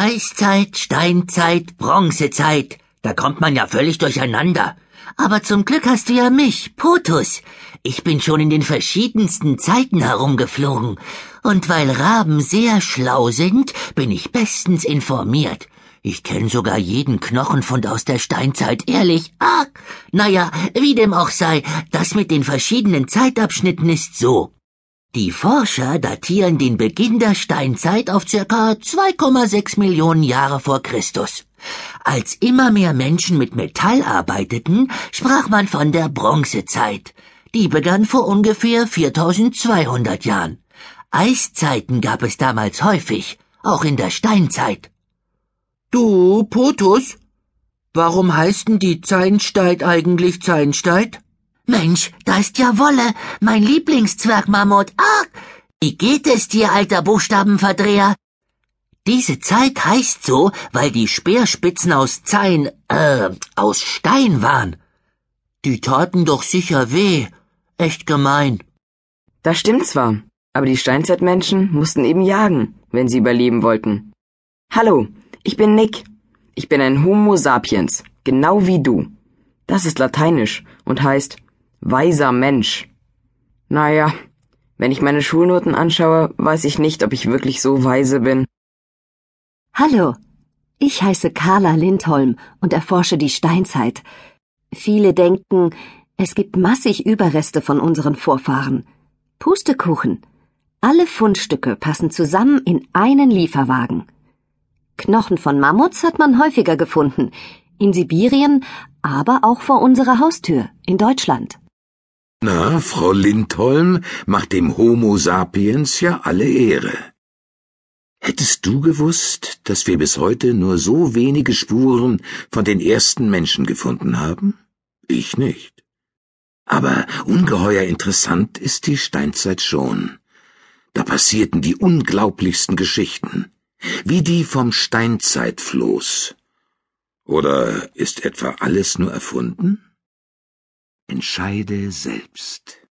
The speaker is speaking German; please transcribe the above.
Eiszeit, Steinzeit, Bronzezeit. Da kommt man ja völlig durcheinander. Aber zum Glück hast du ja mich, Potus. Ich bin schon in den verschiedensten Zeiten herumgeflogen. Und weil Raben sehr schlau sind, bin ich bestens informiert. Ich kenn sogar jeden Knochenfund aus der Steinzeit, ehrlich. Ah, naja, wie dem auch sei, das mit den verschiedenen Zeitabschnitten ist so. Die Forscher datieren den Beginn der Steinzeit auf circa 2,6 Millionen Jahre vor Christus. Als immer mehr Menschen mit Metall arbeiteten, sprach man von der Bronzezeit. Die begann vor ungefähr 4200 Jahren. Eiszeiten gab es damals häufig, auch in der Steinzeit. Du, Potus, warum heißt denn die Zeinsteit eigentlich Zeinsteit? Mensch, da ist ja Wolle, mein Lieblingszwergmammut. Ah, wie geht es dir, alter Buchstabenverdreher? Diese Zeit heißt so, weil die Speerspitzen aus Zein, äh, aus Stein waren. Die taten doch sicher weh. Echt gemein. Das stimmt zwar, aber die Steinzeitmenschen mussten eben jagen, wenn sie überleben wollten. Hallo, ich bin Nick. Ich bin ein Homo sapiens, genau wie du. Das ist lateinisch und heißt Weiser Mensch. Naja, wenn ich meine Schulnoten anschaue, weiß ich nicht, ob ich wirklich so weise bin. Hallo, ich heiße Carla Lindholm und erforsche die Steinzeit. Viele denken, es gibt massig Überreste von unseren Vorfahren. Pustekuchen. Alle Fundstücke passen zusammen in einen Lieferwagen. Knochen von Mammuts hat man häufiger gefunden, in Sibirien, aber auch vor unserer Haustür in Deutschland. Na, Frau Lindholm macht dem Homo sapiens ja alle Ehre. Hättest du gewusst, dass wir bis heute nur so wenige Spuren von den ersten Menschen gefunden haben? Ich nicht. Aber ungeheuer interessant ist die Steinzeit schon. Da passierten die unglaublichsten Geschichten, wie die vom Steinzeitfloß. Oder ist etwa alles nur erfunden? Entscheide selbst.